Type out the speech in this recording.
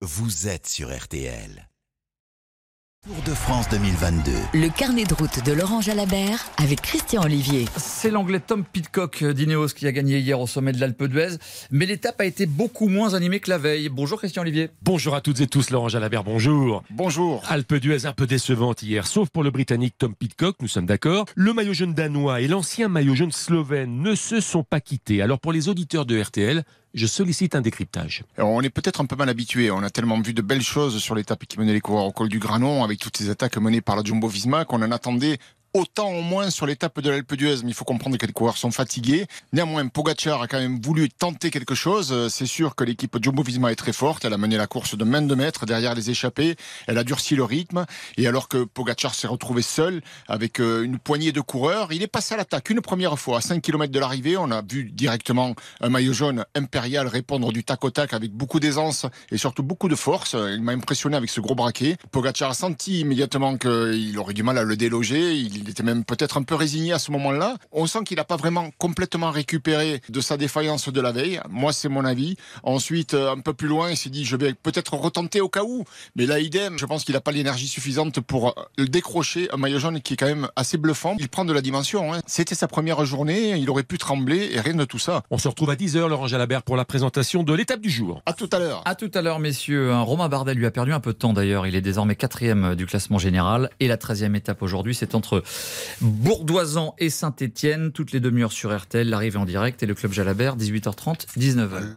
vous êtes sur RTL. Tour de France 2022. Le carnet de route de Laurent Jalabert avec Christian Olivier. C'est l'anglais Tom Pitcock d'Ineos qui a gagné hier au sommet de l'Alpe d'Huez, mais l'étape a été beaucoup moins animée que la veille. Bonjour Christian Olivier. Bonjour à toutes et tous, Laurent Jalabert, bonjour. Bonjour. Alpe d'Huez un peu décevante hier, sauf pour le Britannique Tom Pitcock, nous sommes d'accord. Le maillot jaune danois et l'ancien maillot jaune slovène ne se sont pas quittés. Alors pour les auditeurs de RTL, je sollicite un décryptage. On est peut-être un peu mal habitué. On a tellement vu de belles choses sur l'étape qui menait les coureurs au col du Granon, avec toutes ces attaques menées par la Jumbo Visma, qu'on en attendait autant au moins sur l'étape de l'Alpe d'Huez, mais il faut comprendre que les coureurs sont fatigués. Néanmoins, Pogacar a quand même voulu tenter quelque chose. C'est sûr que l'équipe Jumbo-Visma est très forte. Elle a mené la course de main de maître derrière les échappés. Elle a durci le rythme. Et alors que Pogacar s'est retrouvé seul avec euh, une poignée de coureurs, il est passé à l'attaque une première fois à 5 km de l'arrivée. On a vu directement un maillot jaune impérial répondre du tac au tac avec beaucoup d'aisance et surtout beaucoup de force. Il m'a impressionné avec ce gros braquet. Pogacar a senti immédiatement qu'il aurait du mal à le déloger. Il était même peut-être un peu résigné à ce moment-là. On sent qu'il n'a pas vraiment complètement récupéré de sa défaillance de la veille. Moi, c'est mon avis. Ensuite, euh, un peu plus loin, il s'est dit, je vais peut-être retenter au cas où. Mais là, idem, je pense qu'il n'a pas l'énergie suffisante pour euh, décrocher un maillot jaune qui est quand même assez bluffant. Il prend de la dimension. Hein. C'était sa première journée, il aurait pu trembler et rien de tout ça. On se retrouve à 10h, Laurent Jalabert, pour la présentation de l'étape du jour. À tout à l'heure. À tout à l'heure, messieurs. Romain Bardet lui a perdu un peu de temps d'ailleurs. Il est désormais quatrième du classement général. Et la 13e étape aujourd'hui, c'est entre Bourdoisan et Saint-Étienne, toutes les demi-heures sur RTL, l'arrivée en direct et le club Jalabert, 18h30, 19h.